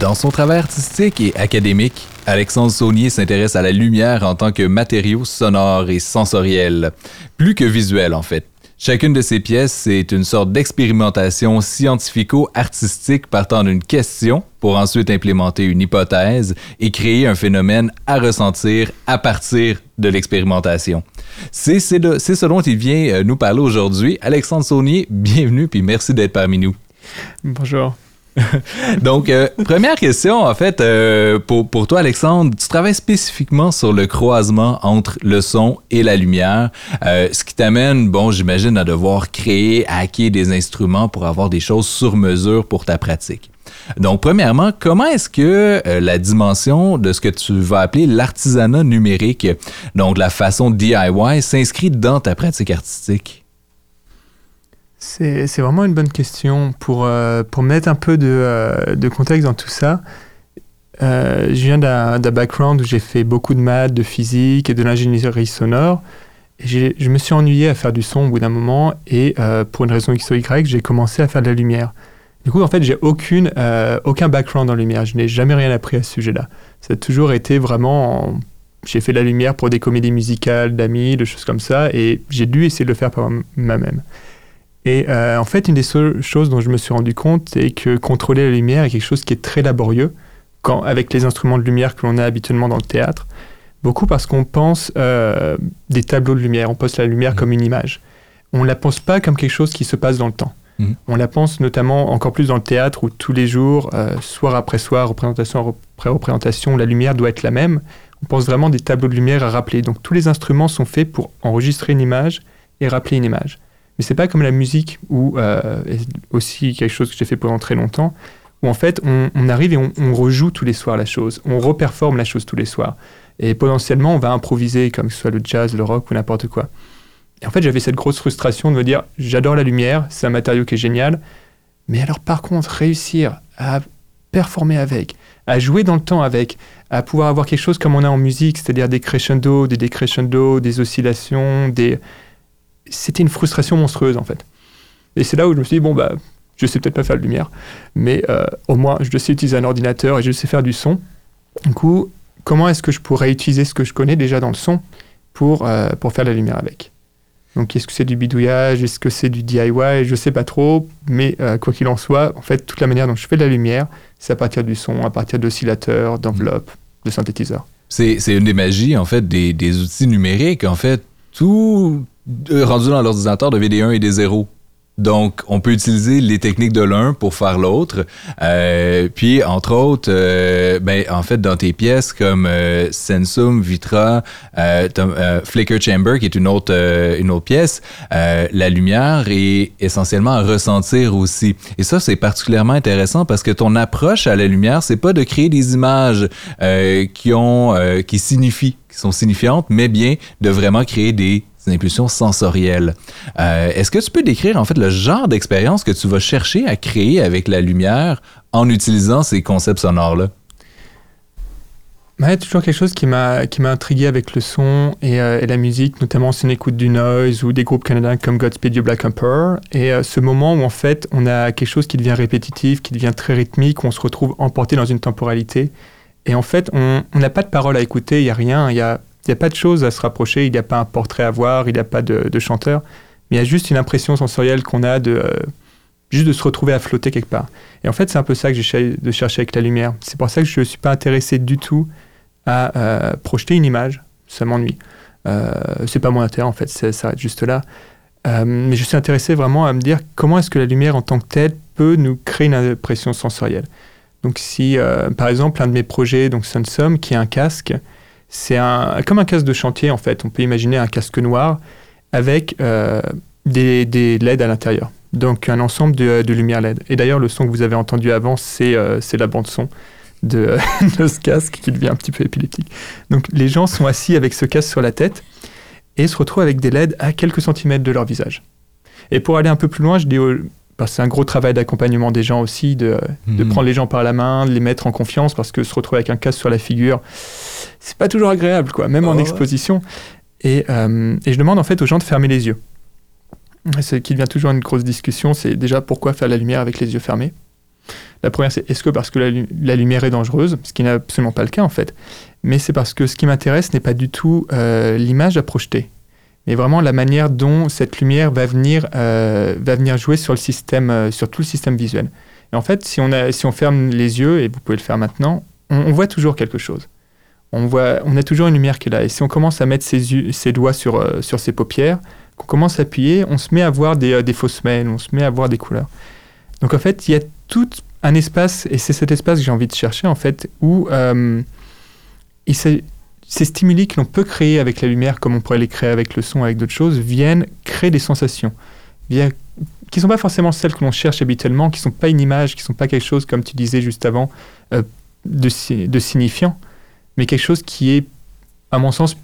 Dans son travail artistique et académique, Alexandre Saunier s'intéresse à la lumière en tant que matériau sonore et sensoriel, plus que visuel en fait. Chacune de ses pièces est une sorte d'expérimentation scientifico-artistique partant d'une question pour ensuite implémenter une hypothèse et créer un phénomène à ressentir à partir de l'expérimentation. C'est ce dont il vient euh, nous parler aujourd'hui. Alexandre Saunier, bienvenue puis merci d'être parmi nous. Bonjour. Donc, euh, première question, en fait, euh, pour, pour, toi, Alexandre, tu travailles spécifiquement sur le croisement entre le son et la lumière, euh, ce qui t'amène, bon, j'imagine, à devoir créer, hacker des instruments pour avoir des choses sur mesure pour ta pratique. Donc, premièrement, comment est-ce que la dimension de ce que tu vas appeler l'artisanat numérique, donc la façon DIY, s'inscrit dans ta pratique artistique? C'est vraiment une bonne question. Pour, euh, pour mettre un peu de, euh, de, contexte dans tout ça, euh, je viens d'un background où j'ai fait beaucoup de maths, de physique et de l'ingénierie sonore. Et je me suis ennuyé à faire du son au bout d'un moment et pour une raison X ou Y, j'ai commencé à faire de la lumière. Du coup, en fait, j'ai aucune, aucun background en lumière. Je n'ai jamais rien appris à ce sujet-là. Ça a toujours été vraiment... J'ai fait de la lumière pour des comédies musicales, d'amis, de choses comme ça, et j'ai dû essayer de le faire par moi-même. Et euh, en fait, une des choses dont je me suis rendu compte, c'est que contrôler la lumière est quelque chose qui est très laborieux quand, avec les instruments de lumière que l'on a habituellement dans le théâtre. Beaucoup parce qu'on pense euh, des tableaux de lumière, on pense la lumière mmh. comme une image. On ne la pense pas comme quelque chose qui se passe dans le temps. Mmh. On la pense notamment encore plus dans le théâtre où tous les jours, euh, soir après soir, représentation après représentation, la lumière doit être la même. On pense vraiment des tableaux de lumière à rappeler. Donc tous les instruments sont faits pour enregistrer une image et rappeler une image. Mais c'est pas comme la musique, ou euh, aussi quelque chose que j'ai fait pendant très longtemps, où en fait on, arrive et on, rejoue tous les soirs la chose, on reperforme la chose tous les soirs. Et potentiellement on va improviser, comme que ce soit le jazz, le rock ou n'importe quoi. Et en fait j'avais cette grosse frustration de me dire j'adore la lumière, c'est un matériau qui est génial, mais alors par contre réussir à performer avec, à jouer dans le temps avec, à pouvoir avoir quelque chose comme on a en musique, c'est-à-dire des crescendo, des décrescendo, des oscillations, des, c'était une frustration monstrueuse en fait. Et c'est là où je me suis dit, bon, bah, je sais peut-être pas faire de lumière, mais euh, au moins je sais utiliser un ordinateur et je sais faire du son. Du coup, comment est-ce que je pourrais utiliser ce que je connais déjà dans le son pour, euh, pour faire la lumière avec? Donc, est-ce que c'est du bidouillage? Est-ce que c'est du DIY Je sais pas trop, mais euh, quoi qu'il en soit, en fait, toute la manière dont je fais de la lumière, c'est à partir du son, à partir d'oscillateurs, d'enveloppes, de synthétiseurs. C'est une des magies, en fait, des, des outils numériques. En fait, tout, rendu dans l'ordinateur de VD1 et des 0. Donc, on peut utiliser les techniques de l'un pour faire l'autre. Euh, puis, entre autres, euh, ben, en fait, dans tes pièces comme euh, Sensum, Vitra, euh, euh, Flicker Chamber, qui est une autre, une autre pièce, la lumière est essentiellement à ressentir aussi. Et ça, c'est particulièrement intéressant parce que ton approche à la lumière, c'est pas de créer des images qui ont, qui signifient, qui sont signifiantes, mais bien de vraiment créer des une impulsion sensorielle. Euh, est-ce que tu peux décrire en fait le genre d'expérience que tu vas chercher à créer avec la lumière en utilisant ces concepts sonores-là? Y a toujours quelque chose qui m'a qui m'a intrigué avec le son euh, et, la musique, notamment si on écoute du noise ou des groupes canadiens comme Godspeed You Black Emperor. Et euh, ce moment où en fait on a quelque chose qui devient répétitif, qui devient très rythmique, où on se retrouve emporté dans une temporalité. Et en fait, on n'a pas de parole à écouter, il n'y a rien, il y a il n'y a pas de choses à se rapprocher, il n'y a pas un portrait à voir, il n'y a pas de, chanteur, mais il y a juste une impression sensorielle qu'on a de euh, juste de se retrouver à flotter quelque part. Et en fait, c'est un peu ça que j'essaie de chercher avec la lumière. C'est pour ça que je ne suis pas intéressé du tout à euh, projeter une image, ça m'ennuie. Euh, c'est pas mon intérêt en fait, ça s'arrête juste là. Euh, mais je suis intéressé vraiment à me dire comment est-ce que la lumière en tant que telle peut nous créer une impression sensorielle. Donc si, par exemple, un de mes projets, donc Sunsum, qui est un casque, c'est un, comme un casque de chantier, en fait. On peut imaginer un casque noir avec euh, des, des, LED à l'intérieur. Donc un ensemble de, de lumières LED. Et d'ailleurs, le son que vous avez entendu avant, c'est euh, la bande son. de, de ce casque qui devient un petit peu épileptique. Donc les gens sont assis avec ce casque sur la tête et se retrouvent avec des LED à quelques centimètres de leur visage. Et pour aller un peu plus loin, je dis parce que c'est un gros travail d'accompagnement des gens aussi, de, de Mhm. prendre les gens par la main, de les mettre en confiance, parce que se retrouver avec un casque sur la figure, c'est pas toujours agréable, quoi, même Oh en exposition. Et, euh, et je demande en fait aux gens de fermer les yeux. Ce qui devient toujours une grosse discussion, c'est déjà pourquoi faire la lumière avec les yeux fermés? La première, c'est est-ce que parce que la, lu- la lumière est dangereuse, ce qui n'est absolument pas le cas en fait, mais c'est parce que ce qui m'intéresse n'est pas du tout euh, l'image à projeter, mais vraiment la manière dont cette lumière va venir, euh, va venir jouer sur le système, sur tout le système visuel. Et en fait, si on, a, si on ferme les yeux, et vous pouvez le faire maintenant, on, on voit toujours quelque chose. On, voit, on a toujours une lumière qui est là. Et si on commence à mettre ses, ses doigts sur, euh, sur ses paupières, qu'on commence à appuyer, on se met à voir des, euh, fausses semelles, on se met à voir des couleurs. Donc en fait, il y a tout un espace, et c'est cet espace que j'ai envie de chercher en fait, où euh, ces stimuli que l'on peut créer avec la lumière, comme on pourrait les créer avec le son, avec d'autres choses, viennent créer des sensations, qui ne sont pas forcément celles que l'on cherche habituellement, qui ne sont pas une image, qui ne sont pas quelque chose, comme tu disais juste avant, de signifiant, mais quelque chose qui est, à mon sens,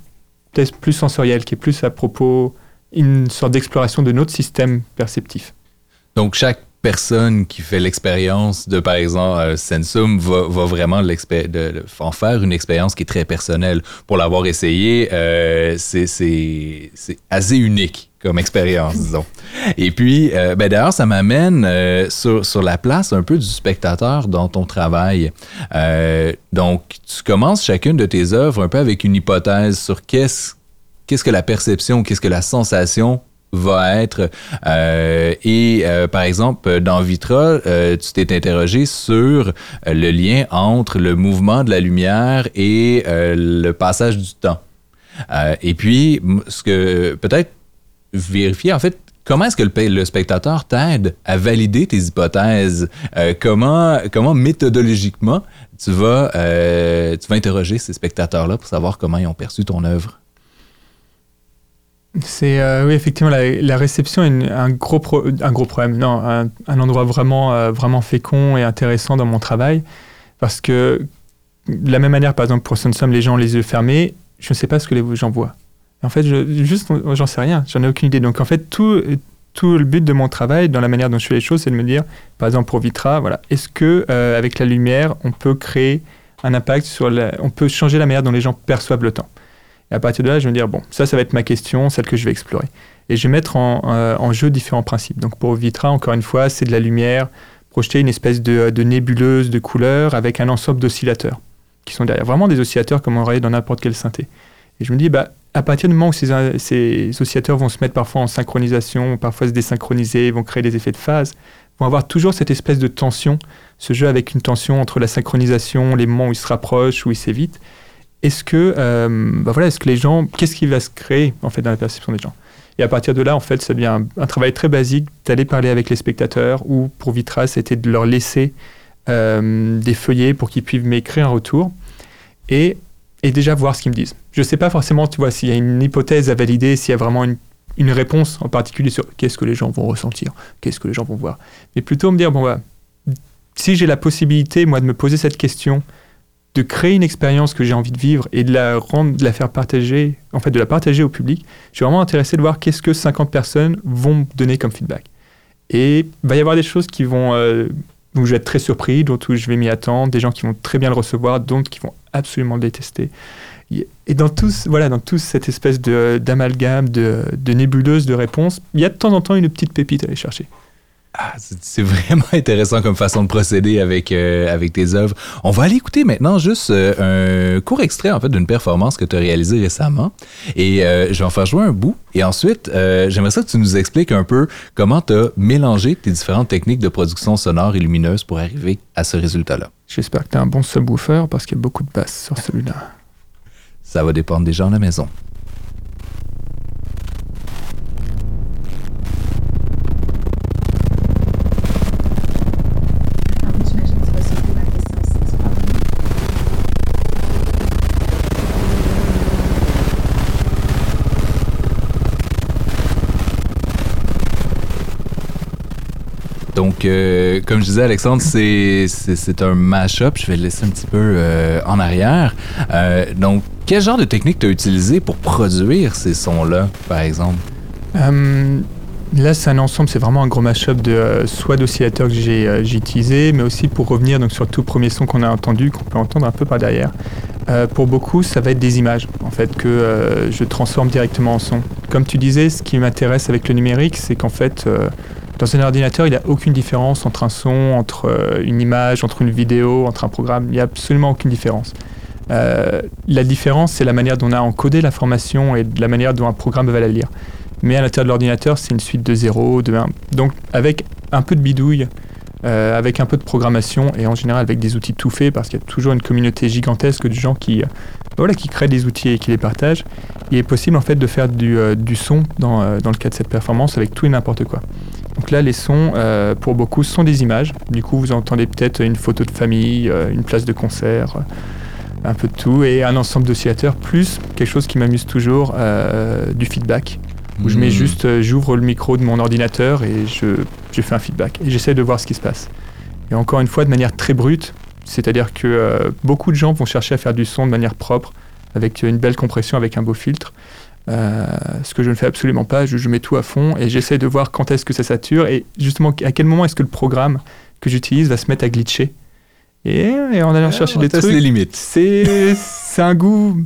peut-être plus sensoriel, qui est plus à propos, une sorte d'exploration de notre système perceptif. Donc, chaque personne qui fait l'expérience de, par exemple, euh, Sensum va, vraiment en faire une expérience qui est très personnelle. Pour l'avoir essayé, euh, c'est assez unique comme expérience, disons. Et puis, euh, ben, d'ailleurs, ça m'amène euh, sur, sur la place un peu du spectateur dans ton travail. Euh, donc, tu commences chacune de tes œuvres un peu avec une hypothèse sur qu'est-ce qu'est-ce que la perception, qu'est-ce que la sensation va être. Et par exemple, dans Vitra, tu t'es interrogé sur le lien entre le mouvement de la lumière et le passage du temps. Et puis, ce que peut-être vérifier, en fait, comment est-ce que le, pe- le spectateur t'aide à valider tes hypothèses? Euh, comment, comment méthodologiquement tu vas, euh, tu vas interroger ces spectateurs-là pour savoir comment ils ont perçu ton œuvre? C'est euh, oui effectivement la, réception est un gros un gros problème non un, endroit vraiment vraiment fécond et intéressant dans mon travail parce que de la même manière par exemple pour Sunsum les gens les yeux fermés je ne sais pas ce que les gens voient en fait je, juste j'en sais rien j'en ai aucune idée donc en fait tout tout le but de mon travail dans la manière dont je fais les choses c'est de me dire par exemple pour Vitra voilà est-ce que euh, avec la lumière on peut créer un impact sur la, on peut changer la manière dont les gens perçoivent le temps? Et à partir de là, je vais me dire, bon, ça, ça va être ma question, celle que je vais explorer. Et je vais mettre en, euh, jeu différents principes. Donc pour Vitra, encore une fois, c'est de la lumière, projeter une espèce de, de nébuleuse de couleurs avec un ensemble d'oscillateurs qui sont derrière. Vraiment des oscillateurs comme on aurait dans n'importe quelle synthé. Et je me dis, bah, à partir du moment où ces, ces oscillateurs vont se mettre parfois en synchronisation, parfois se désynchroniser, vont créer des effets de phase, vont avoir toujours cette espèce de tension, ce jeu avec une tension entre la synchronisation, les moments où ils se rapprochent, où ils s'évitent est-ce que, euh, bah voilà, est-ce que les gens, qu'est-ce qui va se créer en fait dans la perception des gens? Et à partir de là, en fait, ça devient un, un travail très basique d'aller parler avec les spectateurs ou pour Vitra, c'était de leur laisser euh, des feuillets pour qu'ils puissent m'écrire un retour et, et déjà voir ce qu'ils me disent. Je ne sais pas forcément, tu vois, s'il y a une hypothèse à valider, s'il y a vraiment une, réponse en particulier sur qu'est-ce que les gens vont ressentir, qu'est-ce que les gens vont voir, mais plutôt me dire bon bah si j'ai la possibilité moi de me poser cette question de créer une expérience que j'ai envie de vivre et de la rendre, de la faire partager, en fait, de la partager au public. Je suis vraiment intéressé de voir qu'est-ce que 50 personnes vont me donner comme feedback. Et il va y avoir des choses qui vont, euh, où je vais être très surpris, d'autres où je vais m'y attendre, des gens qui vont très bien le recevoir, d'autres qui vont absolument le détester. Et dans tout, voilà, dans toute cette espèce de- d'amalgame, de, de nébuleuse de réponses, il y a de temps en temps une petite pépite à aller chercher. Ah, c'est- vraiment intéressant comme façon de procéder avec, euh, avec tes œuvres. On va aller écouter maintenant juste euh, un court extrait en fait d'une performance que tu as réalisée récemment. Et euh, je vais en faire jouer un bout. Et ensuite, j'aimerais ça que tu nous expliques un peu comment tu as mélangé tes différentes techniques de production sonore et lumineuse pour arriver à ce résultat-là. J'espère que tu as un bon subwoofer parce qu'il y a beaucoup de basses sur celui-là. Ça va dépendre des gens à la maison. Ah donc, euh, comme je disais, Alexandre, c'est, c'est, c'est un mash-up. Je vais le laisser un petit peu euh, en arrière. Euh, donc, quel genre de technique tu as utilisé pour produire ces sons-là, par exemple? Euh, là, c'est un ensemble, c'est vraiment un gros mashup de euh, soit d'oscillateurs que j'ai euh, utilisé, mais aussi pour revenir donc, sur le tout premier son qu'on a entendu, qu'on peut entendre un peu par derrière. Euh, pour beaucoup, ça va être des images, en fait, que euh, je transforme directement en son. Comme tu disais, ce qui m'intéresse avec le numérique, c'est qu'en fait, dans un ordinateur, il n'y a aucune différence entre un son, entre une image, entre une vidéo, entre un programme. Il n'y a absolument aucune différence. Euh, la différence, c'est la manière dont on a encodé l'information et de la manière dont un programme va la lire. Mais à l'intérieur de l'ordinateur, c'est une suite de 0, de 1. Donc, avec un peu de bidouille, euh, avec un peu de programmation et en général avec des outils tout faits, parce qu'il y a toujours une communauté gigantesque de gens qui, euh, voilà, qui créent des outils et qui les partagent, il est possible en fait de faire du, son dans, dans le cas de cette performance avec tout et n'importe quoi. Donc là, les sons, pour beaucoup, sont des images. Du coup, vous entendez peut-être une photo de famille, une place de concert, un peu de tout, et un ensemble d'oscillateurs, plus quelque chose qui m'amuse toujours, euh, du feedback où je mets Hmm. juste, euh, j'ouvre le micro de mon ordinateur et je, je fais un feedback. Et j'essaie de voir ce qui se passe. Et encore une fois, de manière très brute, c'est-à-dire que euh, beaucoup de gens vont chercher à faire du son de manière propre, avec une belle compression, avec un beau filtre. Euh, ce que je ne fais absolument pas, je, je mets tout à fond et j'essaie de voir quand est-ce que ça sature et justement à quel moment est-ce que le programme que j'utilise va se mettre à glitcher. Et, et en allant chercher on des trucs, les limites. c'est c'est un goût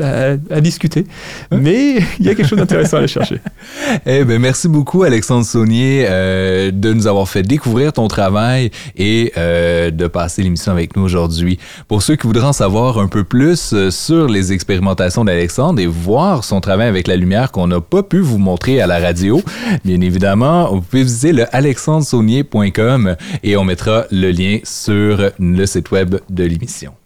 à, à discuter, mais il y a quelque chose d'intéressant à aller chercher. Eh ben, merci beaucoup, Alexandre Saunier, euh, de nous avoir fait découvrir ton travail et euh, de passer l'émission avec nous aujourd'hui. Pour ceux qui voudraient en savoir un peu plus euh, sur les expérimentations d'Alexandre et voir son travail avec la lumière qu'on n'a pas pu vous montrer à la radio, bien évidemment, vous pouvez visiter le alexandresaunier.com et on mettra le lien sur le site web de l'émission.